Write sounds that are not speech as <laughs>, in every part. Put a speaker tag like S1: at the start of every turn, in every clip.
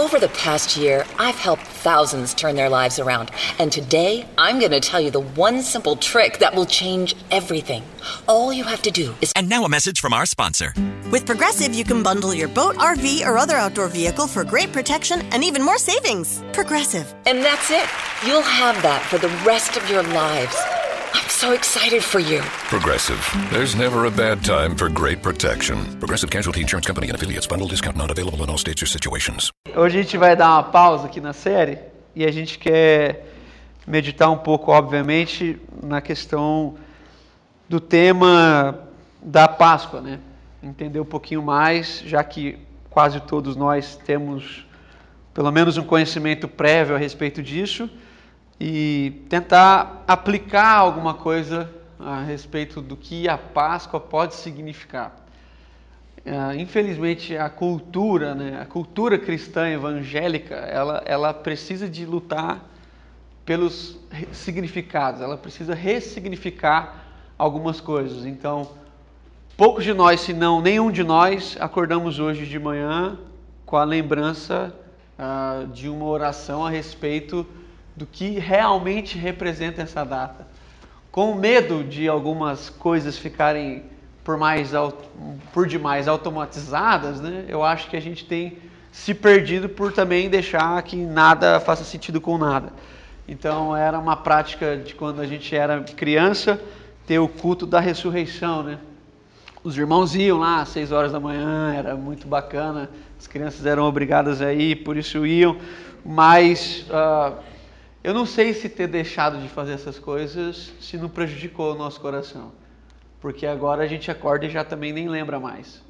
S1: Over the past year, I've helped thousands turn their lives around. And today, I'm going to tell you the one simple trick that will change everything. All you have to do is.
S2: And now a message from our sponsor.
S3: With Progressive, you can bundle your boat, RV, or other outdoor vehicle for great protection and even more savings. Progressive.
S1: And that's it. You'll have that for the rest of your lives. I'm so excited for you.
S4: Progressive. There's never a bad time for great protection. Progressive Casualty Insurance Company and affiliates. Bundle discount not available in all states or situations.
S5: Hoje a gente vai dar uma pausa aqui na série e a gente quer meditar um pouco, obviamente, na questão do tema da Páscoa, né? Entender um pouquinho mais, já que quase todos nós temos pelo menos um conhecimento prévio a respeito disso e tentar aplicar alguma coisa a respeito do que a Páscoa pode significar. Uh, infelizmente, a cultura, né, a cultura cristã evangélica, ela, ela precisa de lutar pelos significados, ela precisa ressignificar algumas coisas. Então, poucos de nós, se não nenhum de nós, acordamos hoje de manhã com a lembrança uh, de uma oração a respeito do que realmente representa essa data. Com medo de algumas coisas ficarem por, mais, por demais automatizadas, né, eu acho que a gente tem se perdido por também deixar que nada faça sentido com nada. Então era uma prática de quando a gente era criança ter o culto da ressurreição, né? Os irmãos iam lá às seis horas da manhã, era muito bacana. As crianças eram obrigadas a ir, por isso iam. Mas uh, eu não sei se ter deixado de fazer essas coisas se não prejudicou o nosso coração, porque agora a gente acorda e já também nem lembra mais.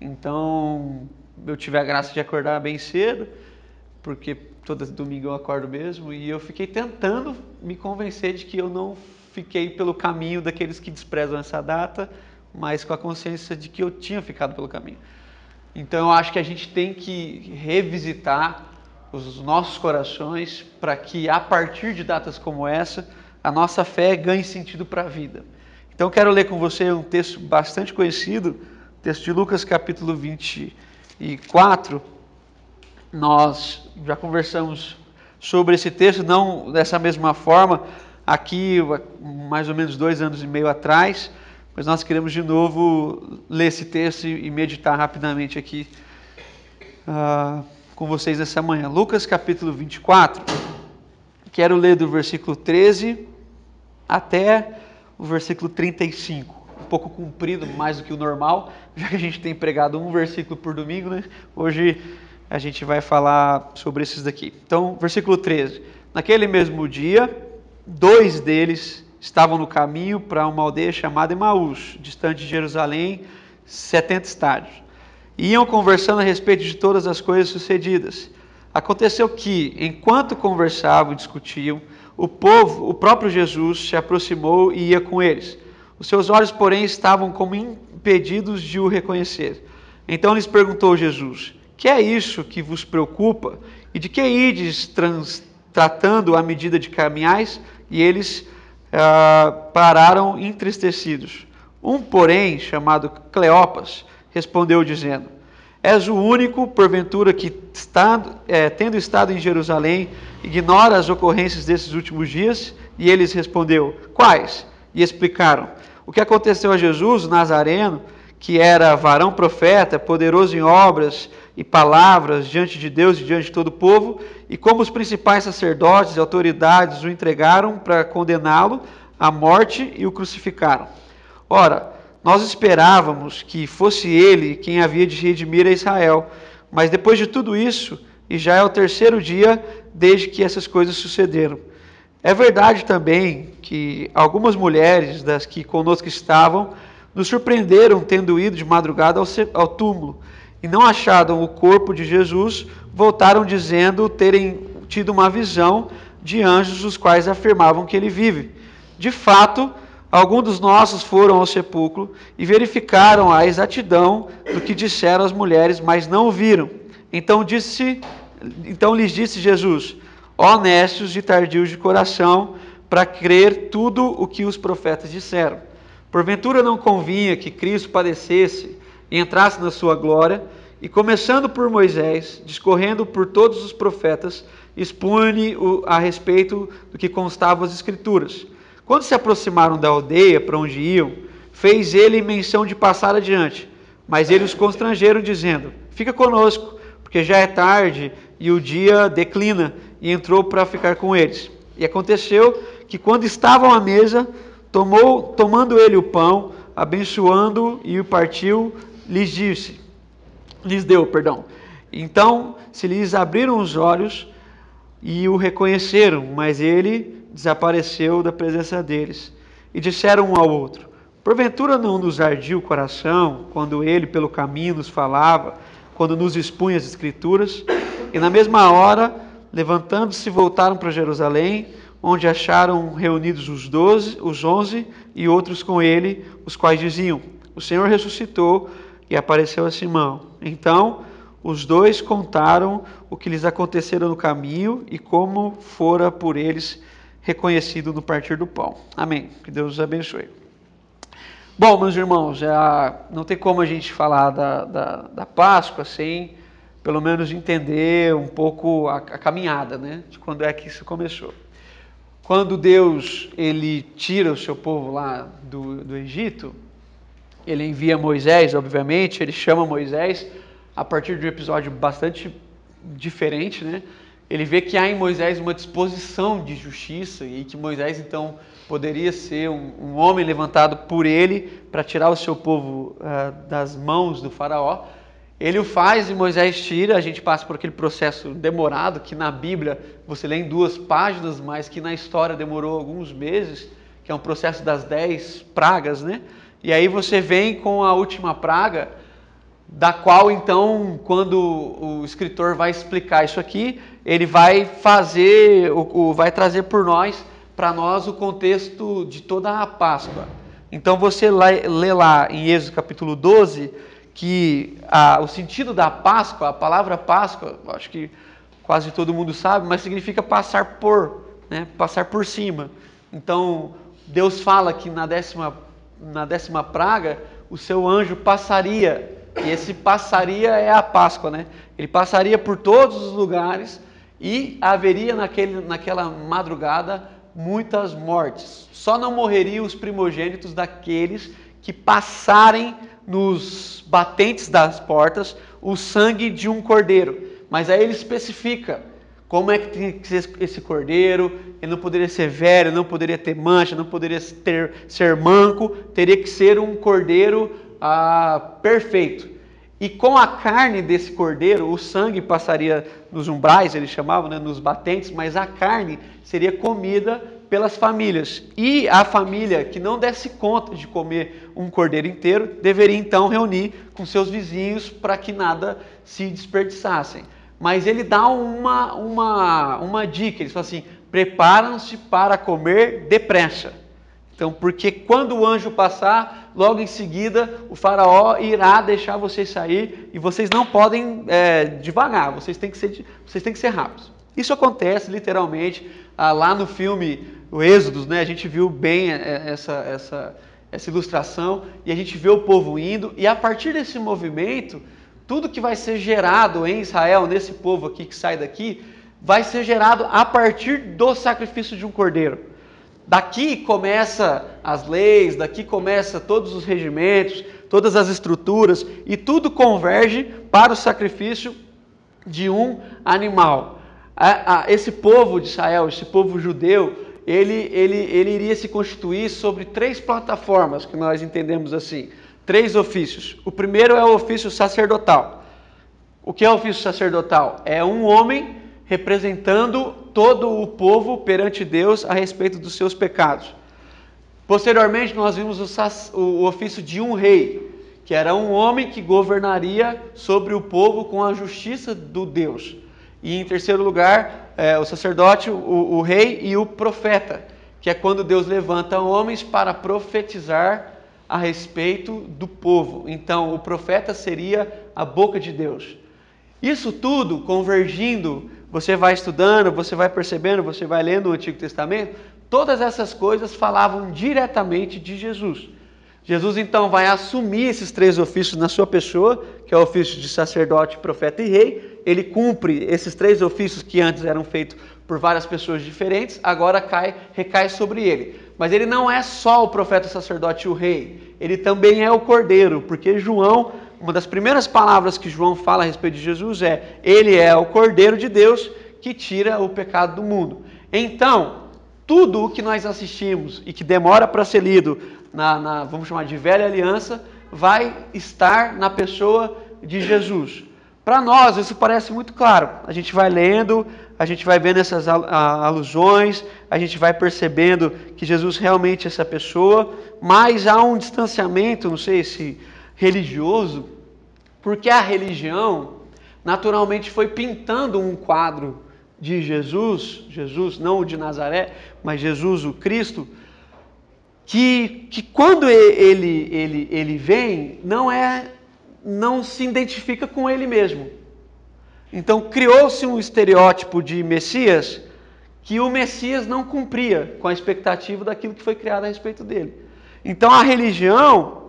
S5: Então, eu tive a graça de acordar bem cedo, porque todo domingo eu acordo mesmo, e eu fiquei tentando me convencer de que eu não fiquei pelo caminho daqueles que desprezam essa data, mas com a consciência de que eu tinha ficado pelo caminho. Então, eu acho que a gente tem que revisitar os nossos corações para que a partir de datas como essa, a nossa fé ganhe sentido para a vida. Então quero ler com você um texto bastante conhecido, texto de Lucas capítulo 24. Nós já conversamos sobre esse texto, não dessa mesma forma, aqui mais ou menos dois anos e meio atrás, mas nós queremos de novo ler esse texto e meditar rapidamente aqui. Uh, com vocês nessa manhã. Lucas capítulo 24. Quero ler do versículo 13 até o versículo 35. Um pouco comprido, mais do que o normal, já que a gente tem pregado um versículo por domingo, né? Hoje a gente vai falar sobre esses daqui. Então, versículo 13. Naquele mesmo dia, dois deles estavam no caminho para uma aldeia chamada Emaús, distante de Jerusalém, 70 estádios iam conversando a respeito de todas as coisas sucedidas. Aconteceu que, enquanto conversavam e discutiam, o povo, o próprio Jesus, se aproximou e ia com eles. Os seus olhos, porém, estavam como impedidos de o reconhecer. Então lhes perguntou Jesus: Que é isso que vos preocupa? E de que ides trans, tratando à medida de caminhais? E eles ah, pararam entristecidos. Um, porém, chamado Cleopas, respondeu dizendo: És o único, porventura, que, está, é, tendo estado em Jerusalém, ignora as ocorrências desses últimos dias? E eles respondeu: Quais? E explicaram: O que aconteceu a Jesus, Nazareno, que era varão profeta, poderoso em obras e palavras diante de Deus e diante de todo o povo, e como os principais sacerdotes e autoridades o entregaram para condená-lo à morte e o crucificaram. Ora, nós esperávamos que fosse ele quem havia de redimir a Israel, mas depois de tudo isso, e já é o terceiro dia desde que essas coisas sucederam. É verdade também que algumas mulheres das que conosco estavam nos surpreenderam tendo ido de madrugada ao túmulo e não acharam o corpo de Jesus, voltaram dizendo terem tido uma visão de anjos os quais afirmavam que ele vive. De fato, Alguns dos nossos foram ao sepulcro e verificaram a exatidão do que disseram as mulheres, mas não o viram. Então disse, então lhes disse Jesus: honestos e tardios de coração, para crer tudo o que os profetas disseram. Porventura não convinha que Cristo padecesse e entrasse na sua glória, E começando por Moisés, discorrendo por todos os profetas, expunha a respeito do que constava as Escrituras. Quando se aproximaram da aldeia para onde iam, fez ele menção de passar adiante. Mas eles os constrangeram, dizendo: Fica conosco, porque já é tarde e o dia declina. E entrou para ficar com eles. E aconteceu que, quando estavam à mesa, tomou, tomando ele o pão, abençoando e o partiu, lhes disse: Lhes deu, perdão. Então se lhes abriram os olhos e o reconheceram, mas ele desapareceu da presença deles. E disseram um ao outro: Porventura não nos ardia o coração quando ele pelo caminho nos falava, quando nos expunha as Escrituras? E na mesma hora, levantando-se, voltaram para Jerusalém, onde acharam reunidos os doze, os onze e outros com ele, os quais diziam: O Senhor ressuscitou e apareceu a Simão. Então os dois contaram o que lhes acontecera no caminho e como fora por eles reconhecido no partir do pão. Amém. Que Deus os abençoe. Bom, meus irmãos, já não tem como a gente falar da, da, da Páscoa sem, pelo menos, entender um pouco a, a caminhada, né? De quando é que isso começou. Quando Deus ele tira o seu povo lá do, do Egito, ele envia Moisés, obviamente, ele chama Moisés a partir de um episódio bastante diferente, né? Ele vê que há em Moisés uma disposição de justiça e que Moisés então poderia ser um, um homem levantado por ele para tirar o seu povo uh, das mãos do faraó. Ele o faz e Moisés tira, a gente passa por aquele processo demorado que na Bíblia você lê em duas páginas, mas que na história demorou alguns meses, que é um processo das dez pragas, né? E aí você vem com a última praga, da qual então, quando o escritor vai explicar isso aqui, ele vai fazer, o, vai trazer por nós, para nós, o contexto de toda a Páscoa. Então você lê lá em Êxodo capítulo 12 que a, o sentido da Páscoa, a palavra Páscoa, acho que quase todo mundo sabe, mas significa passar por, né, passar por cima. Então Deus fala que na décima, na décima praga o seu anjo passaria e esse passaria é a Páscoa, né? Ele passaria por todos os lugares e haveria naquele, naquela madrugada muitas mortes. Só não morreriam os primogênitos daqueles que passarem nos batentes das portas o sangue de um cordeiro. Mas aí ele especifica como é que tem que ser esse cordeiro, ele não poderia ser velho, não poderia ter mancha, não poderia ter, ser manco, teria que ser um cordeiro ah, perfeito. E com a carne desse cordeiro, o sangue passaria nos umbrais, eles chamavam, né, nos batentes, mas a carne seria comida pelas famílias. E a família que não desse conta de comer um cordeiro inteiro, deveria então reunir com seus vizinhos para que nada se desperdiçassem. Mas ele dá uma, uma, uma dica, ele fala assim: preparam-se para comer depressa. Então, porque quando o anjo passar, logo em seguida o faraó irá deixar vocês sair e vocês não podem é, devagar, vocês têm, que ser, vocês têm que ser rápidos. Isso acontece literalmente ah, lá no filme O Êxodos, né? A gente viu bem é, é, essa, essa, essa ilustração e a gente vê o povo indo e a partir desse movimento, tudo que vai ser gerado em Israel, nesse povo aqui que sai daqui, vai ser gerado a partir do sacrifício de um cordeiro. Daqui começa as leis, daqui começa todos os regimentos, todas as estruturas e tudo converge para o sacrifício de um animal. Esse povo de Israel, esse povo judeu, ele, ele, ele iria se constituir sobre três plataformas que nós entendemos assim, três ofícios. O primeiro é o ofício sacerdotal. O que é o ofício sacerdotal? É um homem representando todo o povo perante Deus a respeito dos seus pecados. Posteriormente, nós vimos o, o ofício de um rei, que era um homem que governaria sobre o povo com a justiça do Deus. E em terceiro lugar, é, o sacerdote, o, o rei e o profeta, que é quando Deus levanta homens para profetizar a respeito do povo. Então, o profeta seria a boca de Deus. Isso tudo convergindo você vai estudando, você vai percebendo, você vai lendo o Antigo Testamento, todas essas coisas falavam diretamente de Jesus. Jesus então vai assumir esses três ofícios na sua pessoa, que é o ofício de sacerdote, profeta e rei. Ele cumpre esses três ofícios que antes eram feitos por várias pessoas diferentes, agora cai, recai sobre ele. Mas ele não é só o profeta, o sacerdote e o rei, ele também é o cordeiro, porque João, uma das primeiras palavras que João fala a respeito de Jesus é: ele é o cordeiro de Deus que tira o pecado do mundo. Então, tudo o que nós assistimos e que demora para ser lido na, na, vamos chamar de velha aliança, vai estar na pessoa de Jesus. Para nós, isso parece muito claro. A gente vai lendo, a gente vai vendo essas alusões, a gente vai percebendo que Jesus realmente é essa pessoa, mas há um distanciamento, não sei se religioso, porque a religião naturalmente foi pintando um quadro de Jesus, Jesus não o de Nazaré, mas Jesus o Cristo, que, que quando ele, ele, ele vem, não é não se identifica com ele mesmo. Então criou-se um estereótipo de Messias que o Messias não cumpria com a expectativa daquilo que foi criado a respeito dele. Então a religião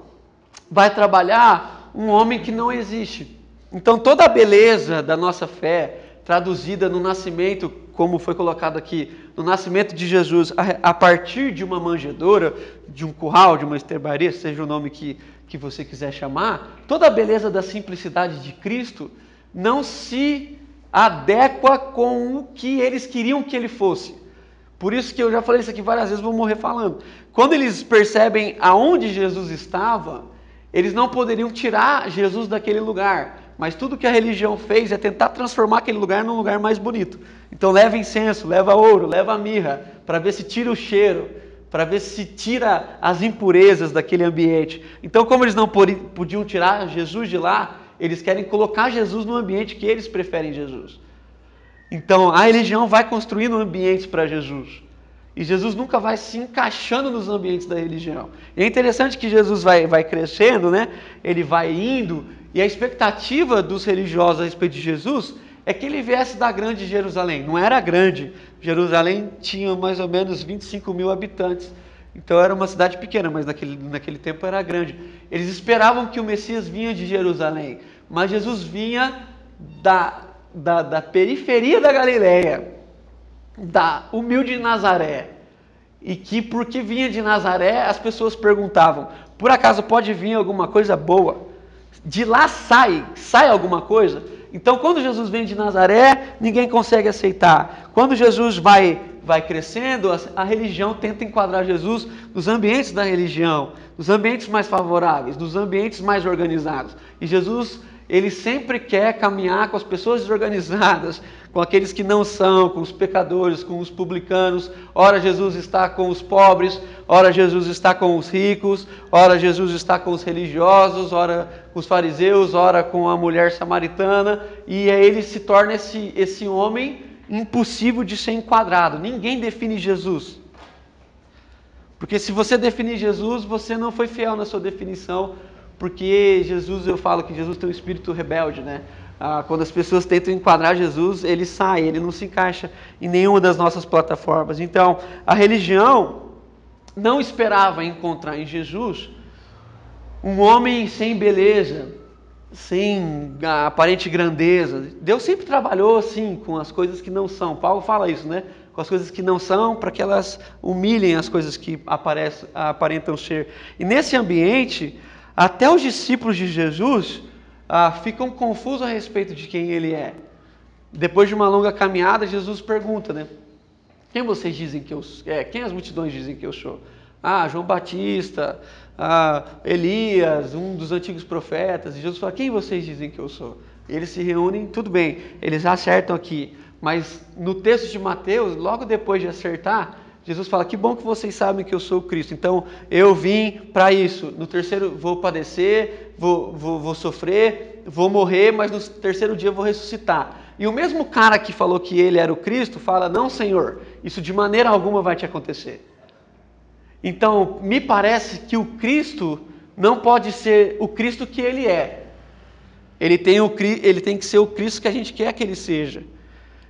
S5: vai trabalhar um homem que não existe. Então toda a beleza da nossa fé, traduzida no nascimento, como foi colocado aqui, no nascimento de Jesus, a, partir de uma manjedoura, de um curral, de uma estrebaria, seja o nome que, que você quiser chamar, toda a beleza da simplicidade de Cristo não se adequa com o que eles queriam que ele fosse. Por isso que eu já falei isso aqui várias vezes, vou morrer falando. Quando eles percebem aonde Jesus estava, eles não poderiam tirar Jesus daquele lugar mas tudo que a religião fez é tentar transformar aquele lugar num lugar mais bonito. Então leva incenso, leva ouro, leva mirra, para ver se tira o cheiro, para ver se tira as impurezas daquele ambiente. Então, como eles não podiam tirar Jesus de lá, eles querem colocar Jesus no ambiente que eles preferem Jesus. Então, a religião vai construindo ambientes para Jesus. E Jesus nunca vai se encaixando nos ambientes da religião. E é interessante que Jesus vai, vai crescendo, né? Ele vai indo e a expectativa dos religiosos a respeito de Jesus é que ele viesse da grande Jerusalém. Não era grande. Jerusalém tinha mais ou menos 25 mil habitantes. Então era uma cidade pequena, mas naquele, naquele tempo era grande. Eles esperavam que o Messias vinha de Jerusalém, mas Jesus vinha da, da, da periferia da Galileia, da humilde Nazaré. E que porque vinha de Nazaré, as pessoas perguntavam: por acaso pode vir alguma coisa boa? de lá sai, sai alguma coisa. Então, quando Jesus vem de Nazaré, ninguém consegue aceitar. Quando Jesus vai, vai crescendo, a, a religião tenta enquadrar Jesus nos ambientes da religião, nos ambientes mais favoráveis, nos ambientes mais organizados. E Jesus ele sempre quer caminhar com as pessoas desorganizadas, com aqueles que não são, com os pecadores, com os publicanos. Ora, Jesus está com os pobres, ora, Jesus está com os ricos, ora, Jesus está com os religiosos, ora, com os fariseus, ora, com a mulher samaritana. E aí ele se torna esse, esse homem impossível de ser enquadrado. Ninguém define Jesus. Porque se você definir Jesus, você não foi fiel na sua definição porque Jesus, eu falo que Jesus tem um espírito rebelde, né? Ah, quando as pessoas tentam enquadrar Jesus, ele sai, ele não se encaixa em nenhuma das nossas plataformas. Então, a religião não esperava encontrar em Jesus um homem sem beleza, sem aparente grandeza. Deus sempre trabalhou assim com as coisas que não são. Paulo fala isso, né? Com as coisas que não são, para que elas humilhem as coisas que aparentam ser. E nesse ambiente, até os discípulos de Jesus ah, ficam confusos a respeito de quem ele é. Depois de uma longa caminhada, Jesus pergunta, né? Quem vocês dizem que eu sou? É, quem as multidões dizem que eu sou? Ah, João Batista, ah, Elias, um dos antigos profetas. E Jesus fala: Quem vocês dizem que eu sou? E eles se reúnem, tudo bem, eles acertam aqui. Mas no texto de Mateus, logo depois de acertar, Jesus fala: Que bom que vocês sabem que eu sou o Cristo. Então eu vim para isso. No terceiro, vou padecer, vou, vou, vou sofrer, vou morrer, mas no terceiro dia vou ressuscitar. E o mesmo cara que falou que ele era o Cristo fala: Não, Senhor, isso de maneira alguma vai te acontecer. Então, me parece que o Cristo não pode ser o Cristo que ele é. Ele tem, o, ele tem que ser o Cristo que a gente quer que ele seja.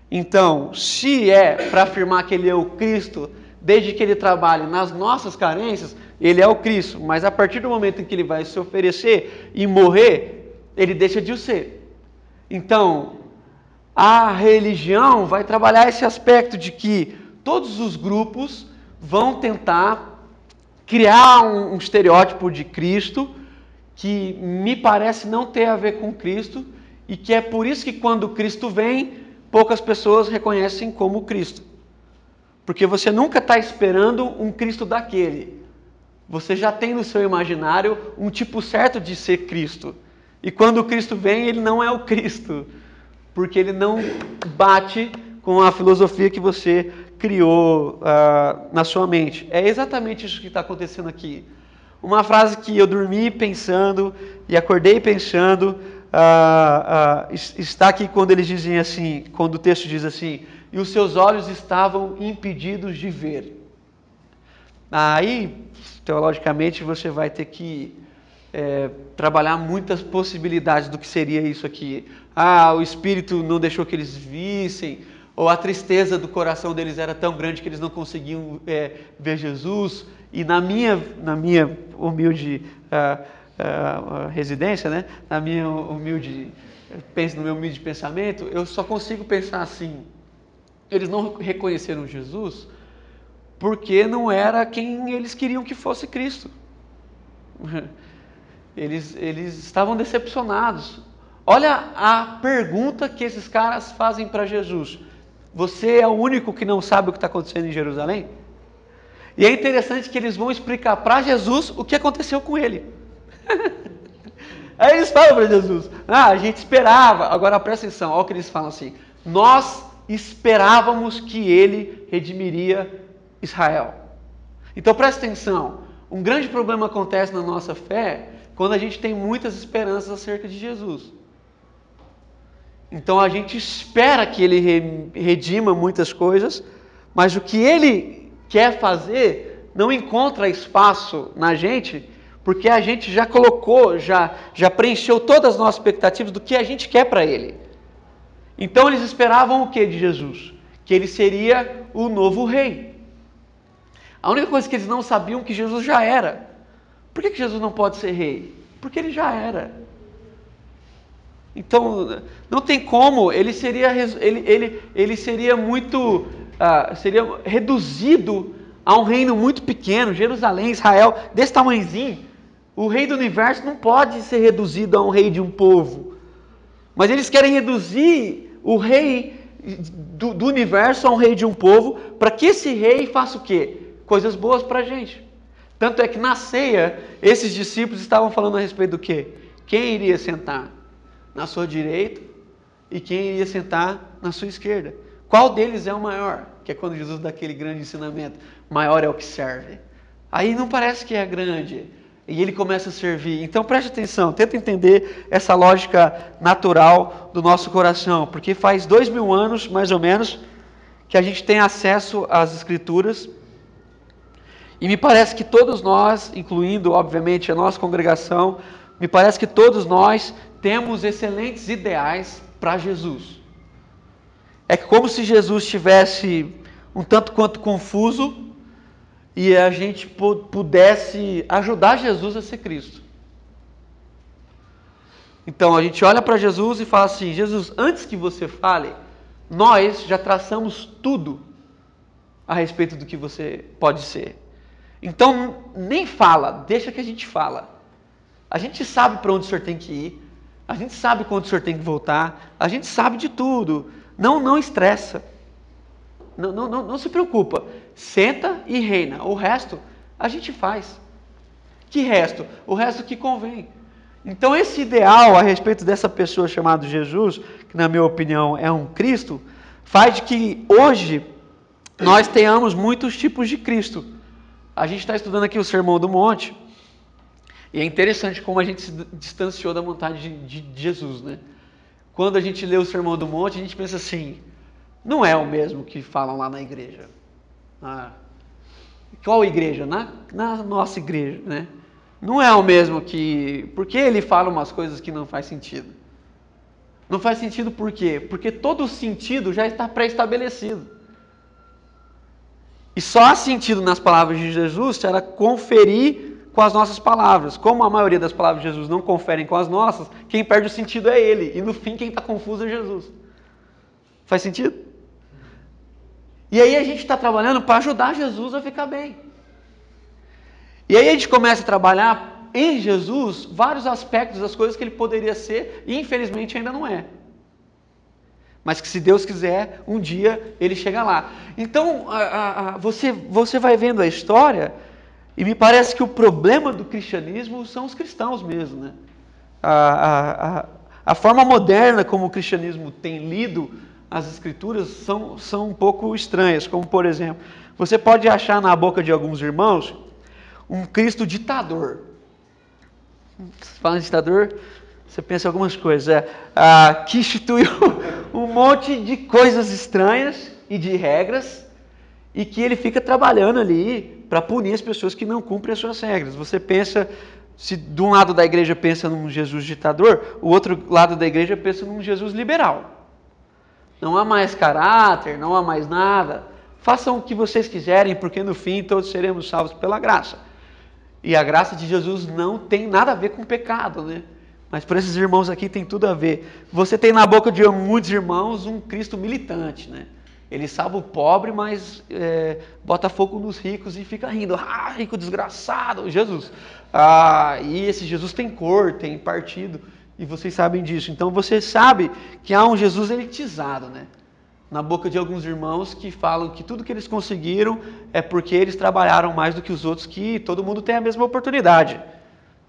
S5: Então, se é para afirmar que ele é o Cristo, desde que ele trabalhe nas nossas carências, ele é o Cristo, mas a partir do momento em que ele vai se oferecer e morrer, ele deixa de o ser. Então, a religião vai trabalhar esse aspecto de que todos os grupos vão tentar criar um, um estereótipo de Cristo que me parece não ter a ver com Cristo e que é por isso que quando Cristo vem, poucas pessoas reconhecem como Cristo. Porque você nunca está esperando um Cristo daquele. Você já tem no seu imaginário um tipo certo de ser Cristo. E quando o Cristo vem, ele não é o Cristo, porque ele não bate com a filosofia que você criou uh, na sua mente. É exatamente isso que está acontecendo aqui. Uma frase que eu dormi pensando e acordei pensando uh, uh, está aqui quando eles dizem assim, quando o texto diz assim: e os seus olhos estavam impedidos de ver. Aí, teologicamente, você vai ter que é, trabalhar muitas possibilidades do que seria isso aqui. Ah, o Espírito não deixou que eles vissem, ou a tristeza do coração deles era tão grande que eles não conseguiam é, ver Jesus. E na minha, na minha humilde uh, uh, residência, né? na minha humilde, no meu humilde pensamento, eu só consigo pensar assim eles não reconheceram Jesus porque não era quem eles queriam que fosse Cristo. <laughs> Eles, eles estavam decepcionados. Olha a pergunta que esses caras fazem para Jesus: Você é o único que não sabe o que está acontecendo em Jerusalém? E é interessante que eles vão explicar para Jesus o que aconteceu com ele. <laughs> Aí eles falam para Jesus: Ah, a gente esperava. Agora presta atenção, olha o que eles falam assim: Nós esperávamos que ele redimiria Israel. Então preste atenção: um grande problema acontece na nossa fé quando a gente tem muitas esperanças acerca de Jesus. Então a gente espera que ele redima muitas coisas, mas o que ele quer fazer não encontra espaço na gente, porque a gente já colocou, já, já preencheu todas as nossas expectativas do que a gente quer para ele. Então eles esperavam o que de Jesus? Que ele seria o novo rei. A única coisa que eles não sabiam é que Jesus já era. Por que, que Jesus não pode ser rei? Porque ele já era. Então, não tem como, ele seria, ele, ele, ele seria muito, uh, seria reduzido a um reino muito pequeno, Jerusalém, Israel, desse tamanhozinho. O rei do universo não pode ser reduzido a um rei de um povo. Mas eles querem reduzir o rei do, do universo a um rei de um povo, para que esse rei faça o quê? Coisas boas para a gente. Tanto é que na ceia, esses discípulos estavam falando a respeito do quê? Quem iria sentar na sua direita e quem iria sentar na sua esquerda? Qual deles é o maior? Que é quando Jesus dá aquele grande ensinamento: maior é o que serve. Aí não parece que é grande, e ele começa a servir. Então preste atenção, tenta entender essa lógica natural do nosso coração, porque faz dois mil anos, mais ou menos, que a gente tem acesso às Escrituras, e me parece que todos nós, incluindo, obviamente, a nossa congregação, me parece que todos nós temos excelentes ideais para Jesus. É como se Jesus estivesse um tanto quanto confuso e a gente pudesse ajudar Jesus a ser Cristo. Então a gente olha para Jesus e fala assim: Jesus, antes que você fale, nós já traçamos tudo a respeito do que você pode ser. Então nem fala, deixa que a gente fala. A gente sabe para onde o senhor tem que ir, a gente sabe quando o senhor tem que voltar, a gente sabe de tudo. Não, não estressa. Não, não, não, não se preocupa. Senta e reina. O resto a gente faz. Que resto? O resto que convém. Então, esse ideal a respeito dessa pessoa chamada Jesus, que na minha opinião é um Cristo, faz que hoje nós tenhamos muitos tipos de Cristo. A gente está estudando aqui o Sermão do Monte, e é interessante como a gente se distanciou da vontade de, de Jesus, né? Quando a gente lê o Sermão do Monte, a gente pensa assim: não é o mesmo que falam lá na igreja. Ah, qual igreja? Na, na nossa igreja, né? Não é o mesmo que. Porque ele fala umas coisas que não faz sentido. Não faz sentido por quê? Porque todo sentido já está pré-estabelecido. E só há sentido nas palavras de Jesus se ela conferir com as nossas palavras. Como a maioria das palavras de Jesus não conferem com as nossas, quem perde o sentido é ele. E no fim, quem está confuso é Jesus. Faz sentido? E aí a gente está trabalhando para ajudar Jesus a ficar bem. E aí a gente começa a trabalhar em Jesus vários aspectos das coisas que ele poderia ser e infelizmente ainda não é. Mas que se Deus quiser, um dia ele chega lá. Então, a, a, a, você, você vai vendo a história e me parece que o problema do cristianismo são os cristãos mesmo. Né? A, a forma moderna como o cristianismo tem lido as escrituras são, são um pouco estranhas. Como, por exemplo, você pode achar na boca de alguns irmãos um Cristo ditador. Fala em ditador, você pensa algumas coisas. É, ah, que instituiu <laughs> um monte de coisas estranhas e de regras e que ele fica trabalhando ali para punir as pessoas que não cumprem as suas regras. Você pensa, se de um lado da igreja pensa num Jesus ditador, o outro lado da igreja pensa num Jesus liberal. Não há mais caráter, não há mais nada. Façam o que vocês quiserem, porque no fim todos seremos salvos pela graça. E a graça de Jesus não tem nada a ver com pecado, né? Mas para esses irmãos aqui tem tudo a ver. Você tem na boca de muitos irmãos um Cristo militante, né? Ele salva o pobre, mas é, bota fogo nos ricos e fica rindo. Ah, rico desgraçado, Jesus. Ah, e esse Jesus tem cor, tem partido, e vocês sabem disso. Então você sabe que há um Jesus elitizado, né? Na boca de alguns irmãos que falam que tudo que eles conseguiram é porque eles trabalharam mais do que os outros, que todo mundo tem a mesma oportunidade.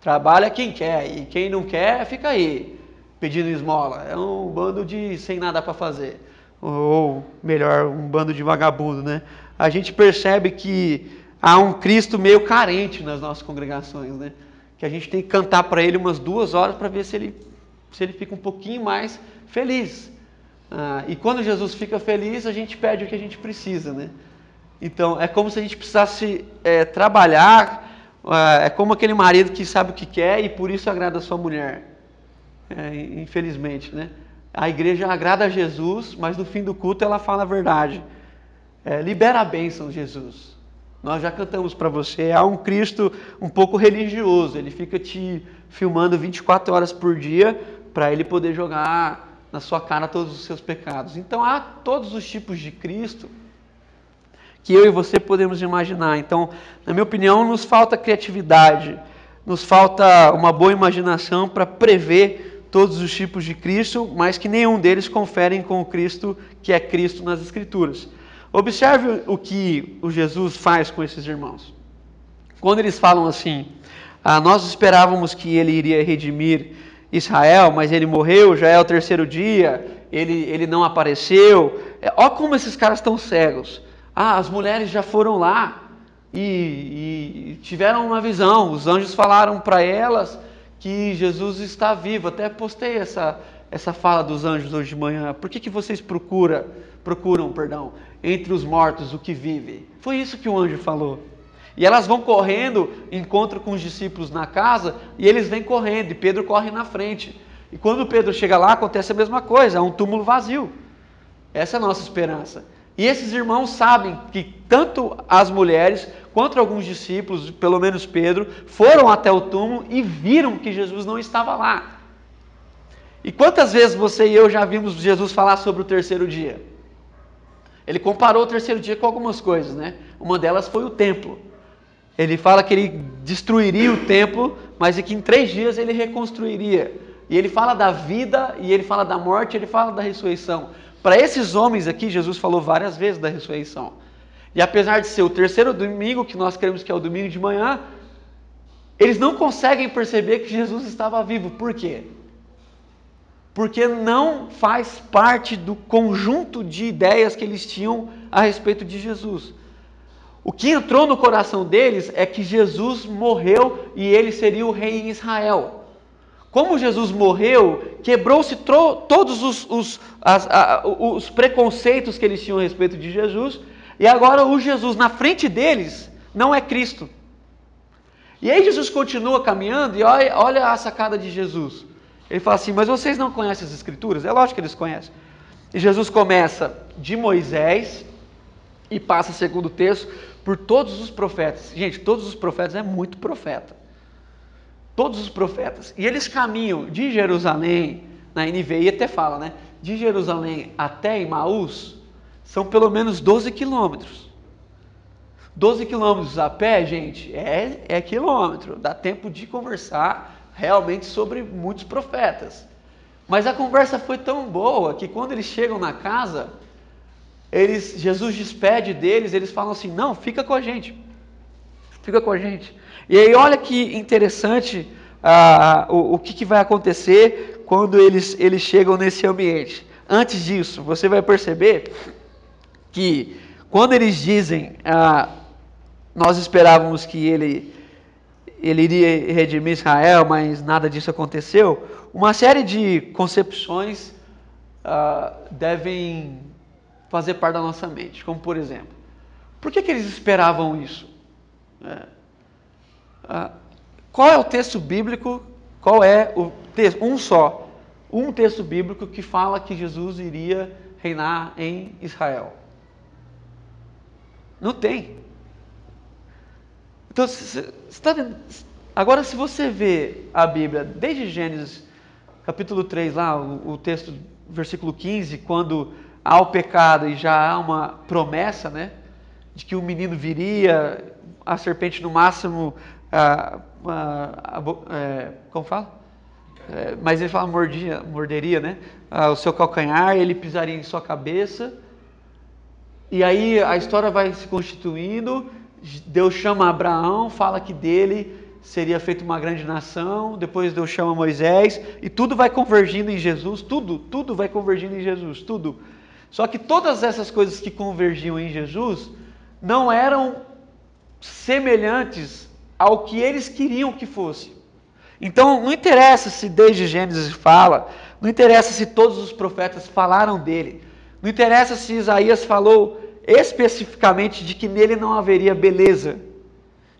S5: Trabalha quem quer e quem não quer fica aí pedindo esmola. É um bando de sem nada para fazer. Ou melhor, um bando de vagabundo, né? A gente percebe que há um Cristo meio carente nas nossas congregações, né? Que a gente tem que cantar para ele umas duas horas para ver se ele, se ele fica um pouquinho mais feliz. Ah, e quando Jesus fica feliz, a gente pede o que a gente precisa, né? Então, é como se a gente precisasse é, trabalhar é, é como aquele marido que sabe o que quer e por isso agrada a sua mulher. É, infelizmente, né? A igreja agrada a Jesus, mas no fim do culto ela fala a verdade. É, libera a bênção, Jesus. Nós já cantamos para você. Há um Cristo um pouco religioso. Ele fica te filmando 24 horas por dia para ele poder jogar na sua cara todos os seus pecados. Então há todos os tipos de Cristo que eu e você podemos imaginar. Então, na minha opinião, nos falta criatividade, nos falta uma boa imaginação para prever todos os tipos de Cristo, mas que nenhum deles conferem com o Cristo que é Cristo nas Escrituras. Observe o que o Jesus faz com esses irmãos. Quando eles falam assim, ah, nós esperávamos que ele iria redimir Israel, mas ele morreu, já é o terceiro dia, ele, ele não apareceu. É, olha como esses caras estão cegos. Ah, as mulheres já foram lá e, e tiveram uma visão. Os anjos falaram para elas que Jesus está vivo. Até postei essa, essa fala dos anjos hoje de manhã. Por que, que vocês procura, procuram perdão, entre os mortos o que vive? Foi isso que o anjo falou. E elas vão correndo, encontram com os discípulos na casa, e eles vêm correndo, e Pedro corre na frente. E quando Pedro chega lá, acontece a mesma coisa, é um túmulo vazio. Essa é a nossa esperança. E esses irmãos sabem que tanto as mulheres quanto alguns discípulos, pelo menos Pedro, foram até o túmulo e viram que Jesus não estava lá. E quantas vezes você e eu já vimos Jesus falar sobre o terceiro dia? Ele comparou o terceiro dia com algumas coisas, né? Uma delas foi o templo. Ele fala que ele destruiria o templo, mas que em três dias ele reconstruiria. E ele fala da vida, e ele fala da morte, ele fala da ressurreição. Para esses homens aqui, Jesus falou várias vezes da ressurreição. E apesar de ser o terceiro domingo, que nós queremos que é o domingo de manhã, eles não conseguem perceber que Jesus estava vivo. Por quê? Porque não faz parte do conjunto de ideias que eles tinham a respeito de Jesus. O que entrou no coração deles é que Jesus morreu e ele seria o rei em Israel. Como Jesus morreu, quebrou-se todos os, os, as, a, os preconceitos que eles tinham a respeito de Jesus, e agora o Jesus na frente deles não é Cristo. E aí Jesus continua caminhando e olha, olha a sacada de Jesus. Ele fala assim: Mas vocês não conhecem as Escrituras? É lógico que eles conhecem. E Jesus começa de Moisés e passa, segundo o texto, por todos os profetas. Gente, todos os profetas é muito profeta. Todos os profetas. E eles caminham de Jerusalém, na NVI até fala, né? De Jerusalém até Imaús, são pelo menos 12 quilômetros. 12 quilômetros a pé, gente, é, é quilômetro. Dá tempo de conversar realmente sobre muitos profetas. Mas a conversa foi tão boa que quando eles chegam na casa, eles, Jesus despede deles, eles falam assim: não, fica com a gente. Fica com a gente. E aí, olha que interessante ah, o, o que, que vai acontecer quando eles, eles chegam nesse ambiente. Antes disso, você vai perceber que quando eles dizem, ah, nós esperávamos que ele, ele iria redimir Israel, mas nada disso aconteceu, uma série de concepções ah, devem fazer parte da nossa mente. Como por exemplo, por que, que eles esperavam isso? É, ah, qual é o texto bíblico? Qual é o texto? Um só. Um texto bíblico que fala que Jesus iria reinar em Israel. Não tem. Então, você está vendo? Agora, se você vê a Bíblia desde Gênesis capítulo 3, lá, o, o texto, versículo 15, quando há o pecado e já há uma promessa, né? De que o menino viria, a serpente no máximo, a, a, a, é, como fala? É, mas ele fala mordia, morderia, né? Ah, o seu calcanhar, ele pisaria em sua cabeça. E aí a história vai se constituindo. Deus chama Abraão, fala que dele seria feita uma grande nação, depois Deus chama Moisés, e tudo vai convergindo em Jesus, tudo, tudo vai convergindo em Jesus, tudo. Só que todas essas coisas que convergiam em Jesus não eram semelhantes ao que eles queriam que fosse. Então, não interessa se desde Gênesis fala, não interessa se todos os profetas falaram dele, não interessa se Isaías falou especificamente de que nele não haveria beleza,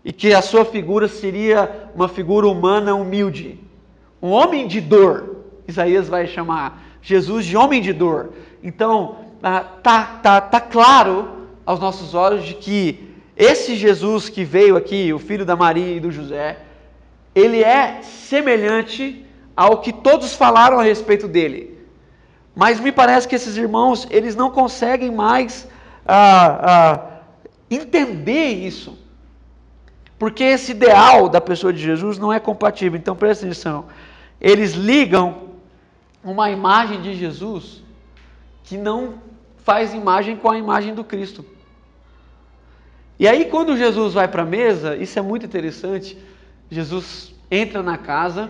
S5: e que a sua figura seria uma figura humana humilde. Um homem de dor. Isaías vai chamar Jesus de homem de dor. Então, tá, tá, tá, tá claro aos nossos olhos de que esse Jesus que veio aqui, o filho da Maria e do José, ele é semelhante ao que todos falaram a respeito dele. Mas me parece que esses irmãos, eles não conseguem mais ah, entender isso. Porque esse ideal da pessoa de Jesus não é compatível. Então presta atenção. Eles ligam uma imagem de Jesus que não faz imagem com a imagem do Cristo. E aí, quando Jesus vai para a mesa, isso é muito interessante. Jesus entra na casa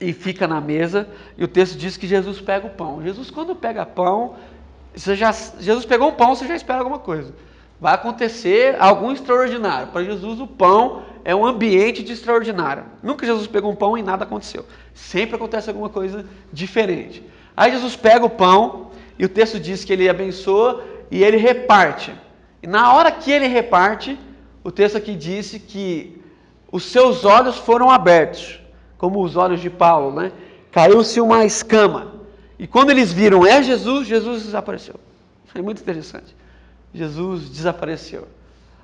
S5: e fica na mesa, e o texto diz que Jesus pega o pão. Jesus, quando pega pão, você já, Jesus pegou um pão, você já espera alguma coisa vai acontecer algum extraordinário. Para Jesus, o pão é um ambiente de extraordinário. Nunca Jesus pegou um pão e nada aconteceu. Sempre acontece alguma coisa diferente. Aí Jesus pega o pão e o texto diz que ele abençoa e ele reparte. E na hora que ele reparte, o texto aqui disse que os seus olhos foram abertos, como os olhos de Paulo, né? Caiu-se uma escama. E quando eles viram é Jesus, Jesus desapareceu. É muito interessante. Jesus desapareceu.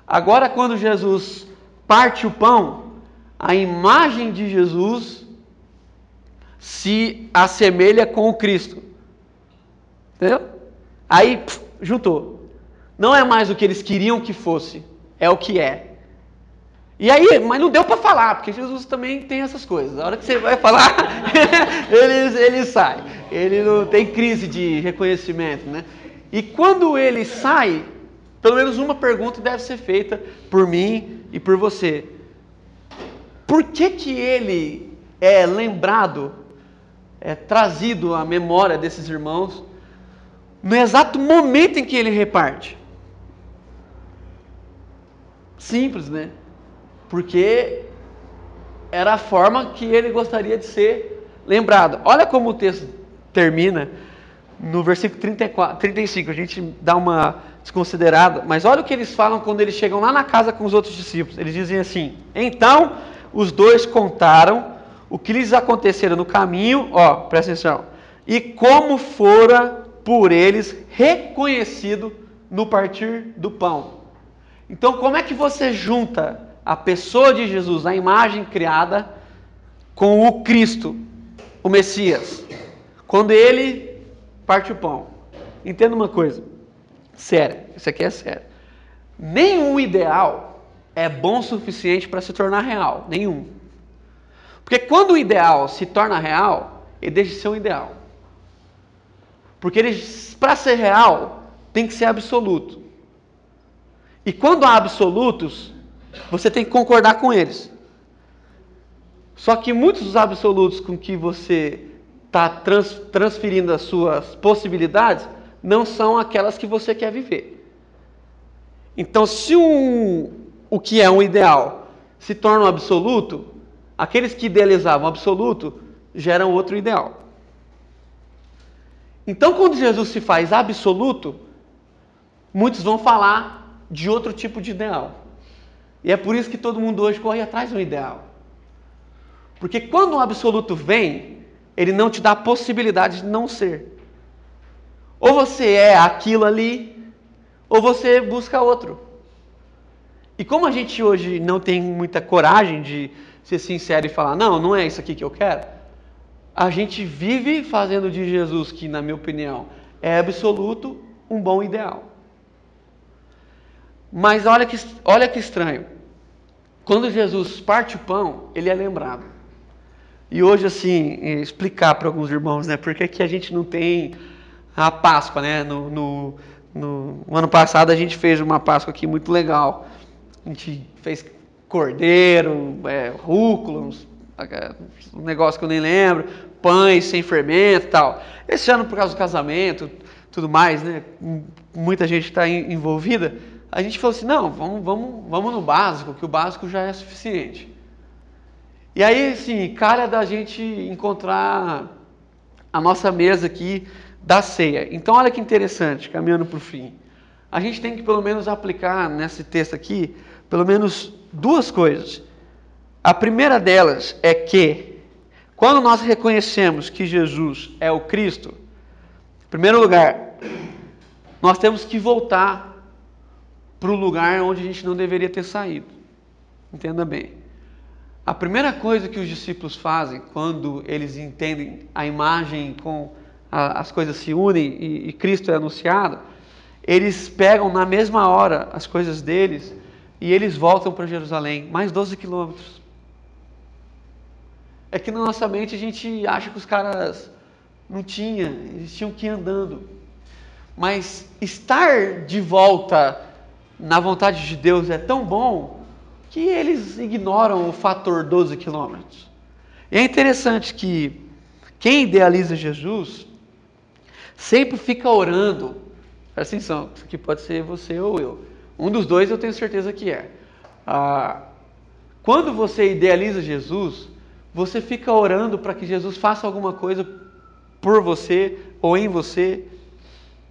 S5: Agora, quando Jesus parte o pão, a imagem de Jesus se assemelha com o Cristo. Entendeu? Aí, juntou. Não é mais o que eles queriam que fosse, é o que é. E aí, mas não deu para falar, porque Jesus também tem essas coisas. A hora que você vai falar, <laughs> ele, ele sai. Ele não tem crise de reconhecimento, né? E quando ele sai, pelo menos uma pergunta deve ser feita por mim e por você. Por que, que ele é lembrado, é trazido à memória desses irmãos no exato momento em que ele reparte? Simples, né? Porque era a forma que ele gostaria de ser lembrado. Olha como o texto termina no versículo 34, 35. A gente dá uma desconsiderada, mas olha o que eles falam quando eles chegam lá na casa com os outros discípulos. Eles dizem assim: Então os dois contaram o que lhes acontecera no caminho, ó, presta atenção, e como fora por eles reconhecido no partir do pão. Então, como é que você junta a pessoa de Jesus, a imagem criada, com o Cristo, o Messias? Quando ele parte o pão. Entenda uma coisa, séria, isso aqui é sério. Nenhum ideal é bom o suficiente para se tornar real, nenhum. Porque quando o ideal se torna real, ele deixa de ser um ideal. Porque ele, para ser real, tem que ser absoluto. E quando há absolutos, você tem que concordar com eles. Só que muitos dos absolutos com que você está trans, transferindo as suas possibilidades não são aquelas que você quer viver. Então, se um, o que é um ideal se torna um absoluto, aqueles que idealizavam absoluto geram outro ideal. Então, quando Jesus se faz absoluto, muitos vão falar de outro tipo de ideal. E é por isso que todo mundo hoje corre atrás um ideal. Porque quando um absoluto vem, ele não te dá a possibilidade de não ser. Ou você é aquilo ali, ou você busca outro. E como a gente hoje não tem muita coragem de ser sincero e falar, não, não é isso aqui que eu quero, a gente vive fazendo de Jesus, que na minha opinião é absoluto, um bom ideal. Mas olha que, olha que estranho. Quando Jesus parte o pão, ele é lembrado. E hoje, assim, explicar para alguns irmãos, né? Porque que a gente não tem a Páscoa, né? No, no, no, no ano passado a gente fez uma Páscoa aqui muito legal. A gente fez cordeiro, é, rúcula, um negócio que eu nem lembro, pães sem fermento e tal. Esse ano, por causa do casamento, tudo mais, né? Muita gente está envolvida. A gente falou assim: não, vamos, vamos, vamos no básico, que o básico já é suficiente. E aí, assim, cara da gente encontrar a nossa mesa aqui da ceia. Então, olha que interessante, caminhando para o fim. A gente tem que pelo menos aplicar nesse texto aqui, pelo menos duas coisas. A primeira delas é que quando nós reconhecemos que Jesus é o Cristo, em primeiro lugar, nós temos que voltar para o lugar onde a gente não deveria ter saído. Entenda bem. A primeira coisa que os discípulos fazem quando eles entendem a imagem com a, as coisas se unem e, e Cristo é anunciado, eles pegam na mesma hora as coisas deles e eles voltam para Jerusalém, mais 12 quilômetros. É que na nossa mente a gente acha que os caras não tinham, eles tinham que ir andando. Mas estar de volta na vontade de Deus é tão bom que eles ignoram o fator 12 quilômetros. E é interessante que quem idealiza Jesus sempre fica orando. Atenção, isso aqui pode ser você ou eu. Um dos dois eu tenho certeza que é. Ah, quando você idealiza Jesus, você fica orando para que Jesus faça alguma coisa por você ou em você,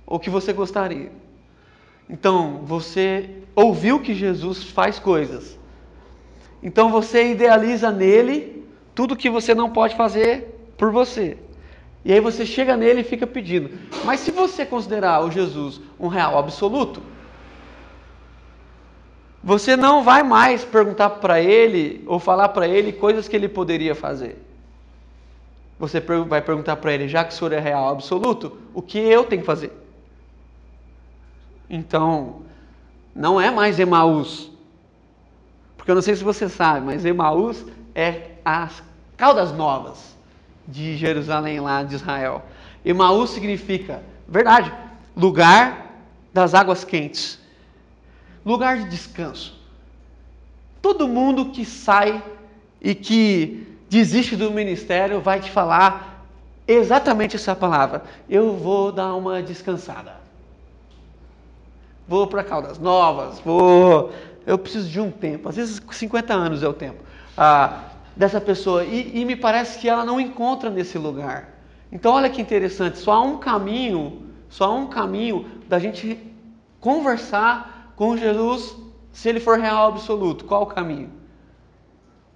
S5: ou que você gostaria. Então, você ouviu que Jesus faz coisas. Então, você idealiza nele tudo que você não pode fazer por você. E aí você chega nele e fica pedindo. Mas se você considerar o Jesus um real absoluto, você não vai mais perguntar para ele ou falar para ele coisas que ele poderia fazer. Você vai perguntar para ele, já que o senhor é real absoluto, o que eu tenho que fazer? Então, não é mais Emaús. Porque eu não sei se você sabe, mas Emaús é as Caldas Novas de Jerusalém, lá de Israel. Emaús significa, verdade, lugar das águas quentes lugar de descanso. Todo mundo que sai e que desiste do ministério vai te falar exatamente essa palavra. Eu vou dar uma descansada. Vou para Caldas Novas, vou. Eu preciso de um tempo. Às vezes 50 anos é o tempo ah, dessa pessoa. E, e me parece que ela não encontra nesse lugar. Então olha que interessante, só há um caminho, só há um caminho da gente conversar com Jesus, se ele for real absoluto, qual o caminho?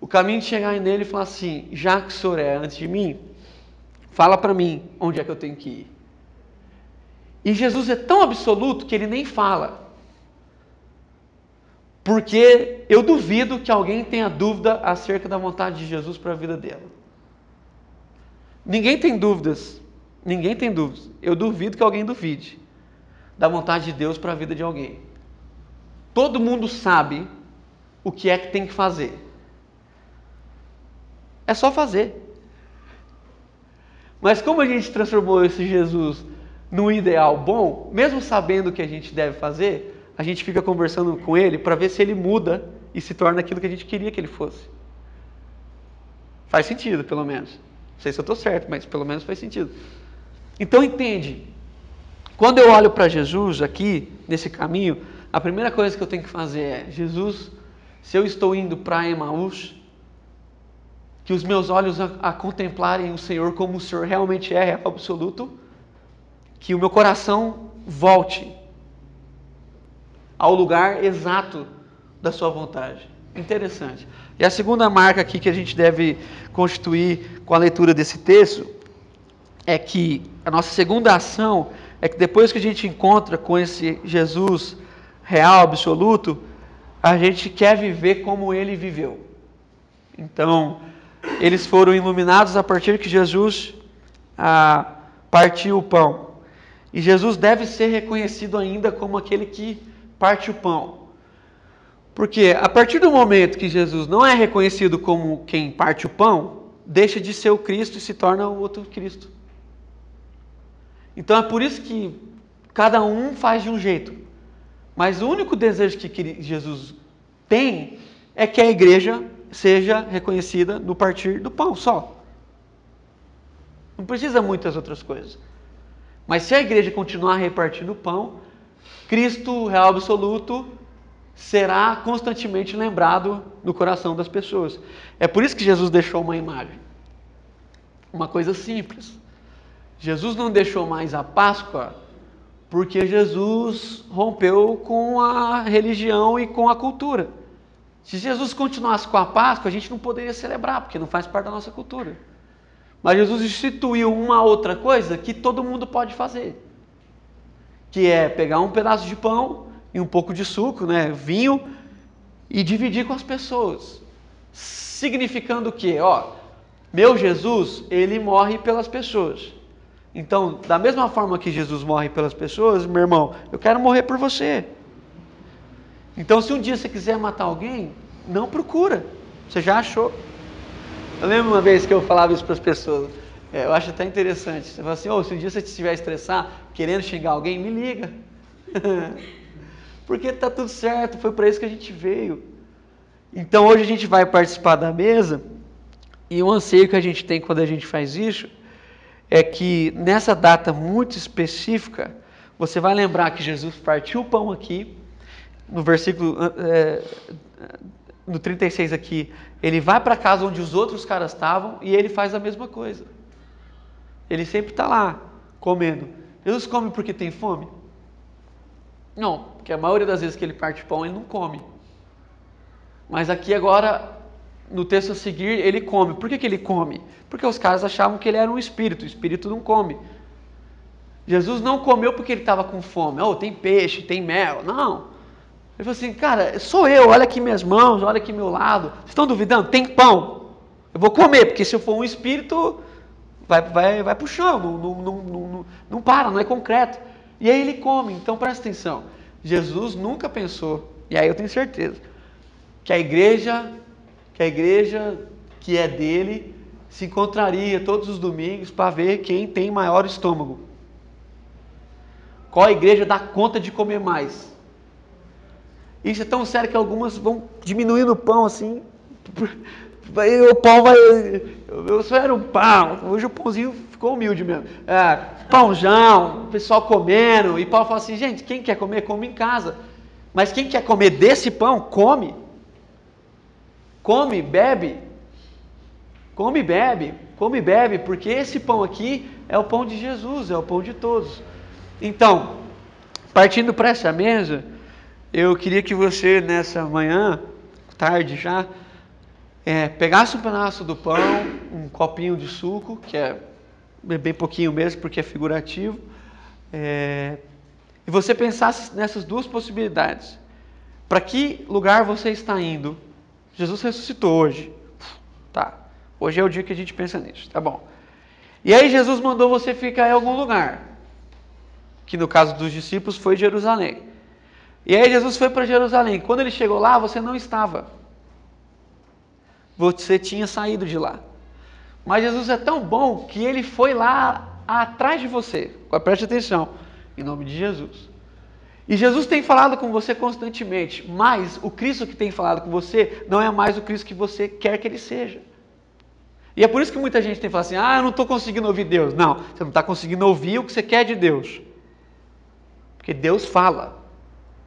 S5: O caminho de chegar nele e falar assim: já que o senhor é antes de mim, fala para mim onde é que eu tenho que ir. E Jesus é tão absoluto que ele nem fala. Porque eu duvido que alguém tenha dúvida acerca da vontade de Jesus para a vida dela. Ninguém tem dúvidas. Ninguém tem dúvidas. Eu duvido que alguém duvide da vontade de Deus para a vida de alguém. Todo mundo sabe o que é que tem que fazer. É só fazer. Mas como a gente transformou esse Jesus num ideal bom, mesmo sabendo o que a gente deve fazer, a gente fica conversando com ele para ver se ele muda e se torna aquilo que a gente queria que ele fosse. Faz sentido, pelo menos. Não sei se eu estou certo, mas pelo menos faz sentido. Então entende. Quando eu olho para Jesus aqui, nesse caminho, a primeira coisa que eu tenho que fazer é: Jesus, se eu estou indo para Emaús, que os meus olhos a, a, contemplarem o Senhor como o Senhor realmente é, é absoluto, que o meu coração volte ao lugar exato da sua vontade. Interessante. E a segunda marca aqui que a gente deve constituir com a leitura desse texto é que a nossa segunda ação é que depois que a gente encontra com esse Jesus real, absoluto, a gente quer viver como ele viveu. Então, eles foram iluminados a partir que Jesus ah, partiu o pão. E Jesus deve ser reconhecido ainda como aquele que parte o pão. Porque a partir do momento que Jesus não é reconhecido como quem parte o pão, deixa de ser o Cristo e se torna o outro Cristo. Então é por isso que cada um faz de um jeito. Mas o único desejo que Jesus tem é que a igreja seja reconhecida no partir do pão só. Não precisa muitas outras coisas. Mas se a igreja continuar repartindo o pão, Cristo real absoluto será constantemente lembrado no coração das pessoas. É por isso que Jesus deixou uma imagem. Uma coisa simples. Jesus não deixou mais a Páscoa porque Jesus rompeu com a religião e com a cultura. Se Jesus continuasse com a Páscoa, a gente não poderia celebrar, porque não faz parte da nossa cultura. Mas Jesus instituiu uma outra coisa que todo mundo pode fazer, que é pegar um pedaço de pão e um pouco de suco, né, vinho, e dividir com as pessoas. Significando o quê? Ó, meu Jesus, ele morre pelas pessoas. Então, da mesma forma que Jesus morre pelas pessoas, meu irmão, eu quero morrer por você. Então, se um dia você quiser matar alguém, não procura. Você já achou. Eu lembro uma vez que eu falava isso para as pessoas. É, eu acho até interessante. Você fala assim: oh, se um dia você estiver estressar, querendo xingar alguém, me liga. <laughs> Porque está tudo certo, foi para isso que a gente veio. Então, hoje a gente vai participar da mesa. E o anseio que a gente tem quando a gente faz isso é que nessa data muito específica, você vai lembrar que Jesus partiu o pão aqui, no versículo é, no 36 aqui, ele vai para casa onde os outros caras estavam e ele faz a mesma coisa. Ele sempre está lá, comendo. Jesus come porque tem fome? Não, porque a maioria das vezes que ele parte pão, ele não come. Mas aqui agora, no texto a seguir, ele come. Por que, que ele come? Porque os caras achavam que ele era um espírito, o espírito não come. Jesus não comeu porque ele estava com fome. Oh, tem peixe, tem mel. Não. Ele falou assim, cara, sou eu, olha aqui minhas mãos, olha aqui meu lado. Vocês estão duvidando? Tem pão. Eu vou comer, porque se eu for um espírito, vai, vai, vai para o chão, não, não, não, não, não para, não é concreto. E aí ele come. Então presta atenção. Jesus nunca pensou, e aí eu tenho certeza, que a igreja, que a igreja que é dele, se encontraria todos os domingos para ver quem tem maior estômago. Qual a igreja dá conta de comer mais? Isso é tão sério que algumas vão diminuindo o pão assim. <laughs> O pão vai. Eu só era um pão. Hoje o pãozinho ficou humilde mesmo. É, pãozão, o pessoal comendo. E Paulo fala assim: gente, quem quer comer, come em casa. Mas quem quer comer desse pão, come. Come, bebe. Come, bebe. Come, bebe. Porque esse pão aqui é o pão de Jesus, é o pão de todos. Então, partindo para essa mesa eu queria que você, nessa manhã, tarde já, é, pegasse um pedaço do pão, um copinho de suco, que é bem pouquinho mesmo, porque é figurativo, é, e você pensasse nessas duas possibilidades, para que lugar você está indo? Jesus ressuscitou hoje. Tá. Hoje é o dia que a gente pensa nisso, tá bom. E aí Jesus mandou você ficar em algum lugar. Que no caso dos discípulos foi Jerusalém. E aí Jesus foi para Jerusalém. Quando ele chegou lá, você não estava. Você tinha saído de lá. Mas Jesus é tão bom que ele foi lá atrás de você. Preste atenção. Em nome de Jesus. E Jesus tem falado com você constantemente, mas o Cristo que tem falado com você não é mais o Cristo que você quer que ele seja. E é por isso que muita gente tem falado assim: ah, eu não estou conseguindo ouvir Deus. Não, você não está conseguindo ouvir o que você quer de Deus. Porque Deus fala.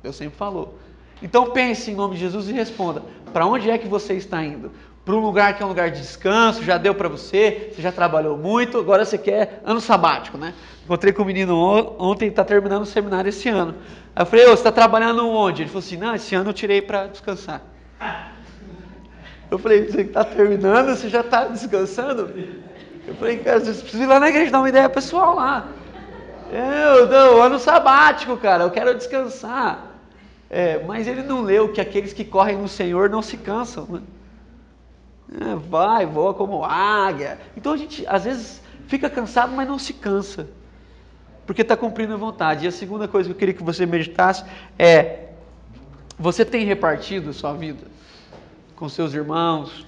S5: Deus sempre falou. Então pense em nome de Jesus e responda: para onde é que você está indo? Para um lugar que é um lugar de descanso, já deu para você, você já trabalhou muito, agora você quer ano sabático, né? Encontrei com um menino ontem, está terminando o seminário esse ano. Aí eu falei, você está trabalhando onde? Ele falou assim, não, esse ano eu tirei para descansar. Eu falei, você está terminando, você já está descansando? Eu falei, cara, você precisa ir lá na igreja dar uma ideia pessoal lá. Eu, não, ano sabático, cara, eu quero descansar. É, mas ele não leu que aqueles que correm no Senhor não se cansam. Né? É, vai, voa como águia. Então a gente, às vezes, fica cansado, mas não se cansa porque está cumprindo a vontade. E a segunda coisa que eu queria que você meditasse é: você tem repartido a sua vida com seus irmãos,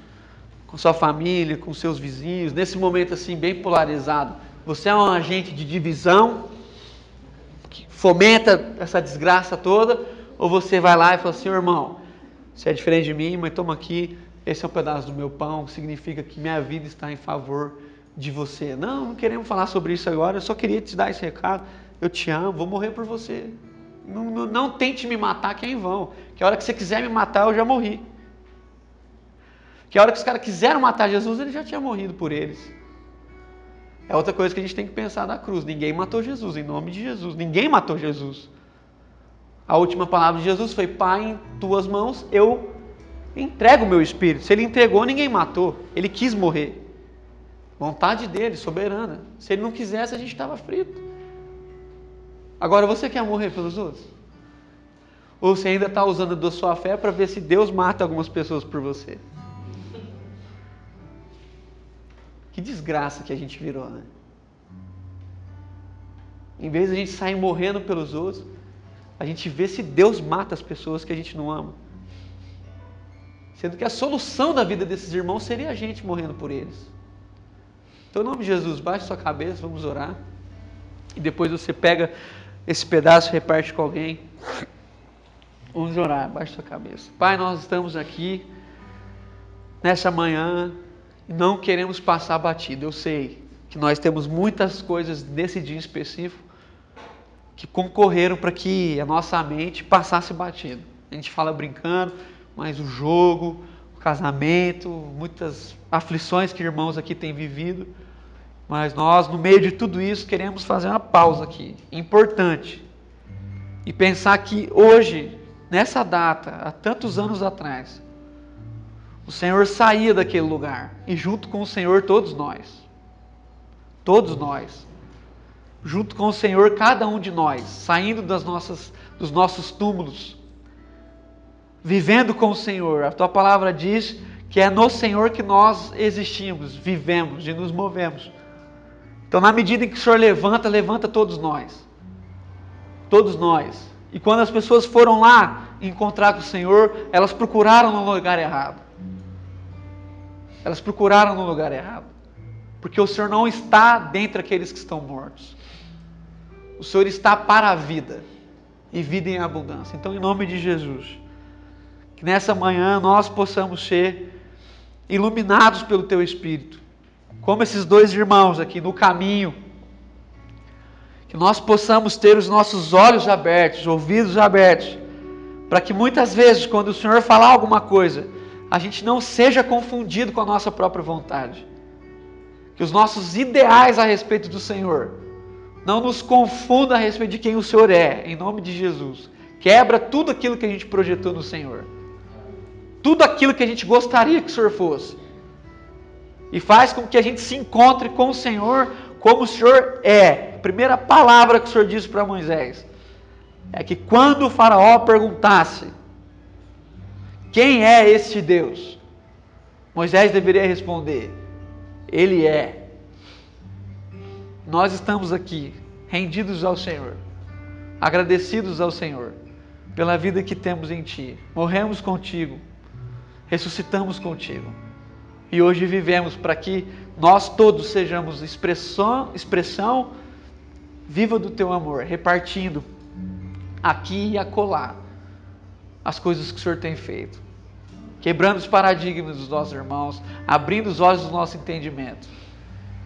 S5: com sua família, com seus vizinhos, nesse momento assim bem polarizado? Você é um agente de divisão que fomenta essa desgraça toda, ou você vai lá e fala assim, irmão, você é diferente de mim, mas toma aqui, esse é um pedaço do meu pão, significa que minha vida está em favor de você. Não, não queremos falar sobre isso agora, eu só queria te dar esse recado. Eu te amo, vou morrer por você. Não, não, não tente me matar que é em vão. Que a hora que você quiser me matar, eu já morri. Que a hora que os caras quiseram matar Jesus, ele já tinha morrido por eles. É outra coisa que a gente tem que pensar da cruz. Ninguém matou Jesus, em nome de Jesus. Ninguém matou Jesus. A última palavra de Jesus foi: Pai, em tuas mãos eu entrego o meu espírito. Se ele entregou, ninguém matou. Ele quis morrer. Vontade dele, soberana. Se ele não quisesse, a gente estava frito. Agora você quer morrer pelos outros? Ou você ainda está usando da sua fé para ver se Deus mata algumas pessoas por você? Que desgraça que a gente virou, né? Em vez de a gente sair morrendo pelos outros, a gente vê se Deus mata as pessoas que a gente não ama. Sendo que a solução da vida desses irmãos seria a gente morrendo por eles. Então, em nome de Jesus, baixe sua cabeça, vamos orar. E depois você pega esse pedaço reparte com alguém. Vamos orar, baixe sua cabeça. Pai, nós estamos aqui nessa manhã e não queremos passar batido. Eu sei que nós temos muitas coisas nesse dia específico que concorreram para que a nossa mente passasse batido. A gente fala brincando, mas o jogo, o casamento, muitas aflições que irmãos aqui têm vivido. Mas nós, no meio de tudo isso, queremos fazer uma pausa aqui, importante, e pensar que hoje, nessa data, há tantos anos atrás, o Senhor saía daquele lugar, e junto com o Senhor, todos nós, todos nós, junto com o Senhor, cada um de nós, saindo das nossas, dos nossos túmulos, vivendo com o Senhor. A tua palavra diz que é no Senhor que nós existimos, vivemos e nos movemos. Então, na medida em que o Senhor levanta, levanta todos nós. Todos nós. E quando as pessoas foram lá encontrar com o Senhor, elas procuraram no lugar errado. Elas procuraram no lugar errado. Porque o Senhor não está dentre aqueles que estão mortos. O Senhor está para a vida e vida em abundância. Então, em nome de Jesus, que nessa manhã nós possamos ser iluminados pelo Teu Espírito como esses dois irmãos aqui no caminho, que nós possamos ter os nossos olhos abertos, ouvidos abertos, para que muitas vezes, quando o Senhor falar alguma coisa, a gente não seja confundido com a nossa própria vontade. Que os nossos ideais a respeito do Senhor não nos confunda a respeito de quem o Senhor é, em nome de Jesus. Quebra tudo aquilo que a gente projetou no Senhor. Tudo aquilo que a gente gostaria que o Senhor fosse e faz com que a gente se encontre com o Senhor como o Senhor é. A primeira palavra que o Senhor disse para Moisés é que quando o Faraó perguntasse quem é este Deus, Moisés deveria responder: Ele é. Nós estamos aqui rendidos ao Senhor, agradecidos ao Senhor pela vida que temos em Ti. Morremos contigo, ressuscitamos contigo. E hoje vivemos para que nós todos sejamos expressão, expressão viva do Teu amor, repartindo aqui e acolá as coisas que o Senhor tem feito, quebrando os paradigmas dos nossos irmãos, abrindo os olhos do nosso entendimento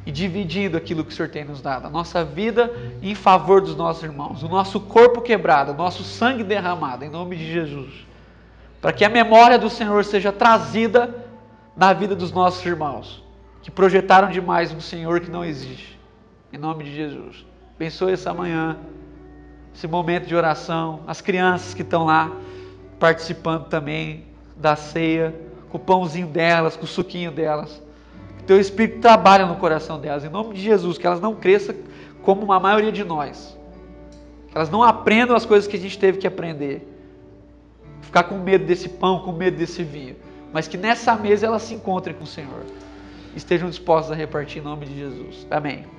S5: e dividindo aquilo que o Senhor tem nos dado, a nossa vida em favor dos nossos irmãos, o nosso corpo quebrado, o nosso sangue derramado, em nome de Jesus, para que a memória do Senhor seja trazida na vida dos nossos irmãos, que projetaram demais um Senhor que não existe, em nome de Jesus. Abençoe essa manhã, esse momento de oração, as crianças que estão lá participando também da ceia, com o pãozinho delas, com o suquinho delas teu Espírito trabalha no coração delas, em nome de Jesus, que elas não cresçam como a maioria de nós. Que elas não aprendam as coisas que a gente teve que aprender. Ficar com medo desse pão, com medo desse vinho. Mas que nessa mesa elas se encontrem com o Senhor. Estejam dispostas a repartir em nome de Jesus. Amém.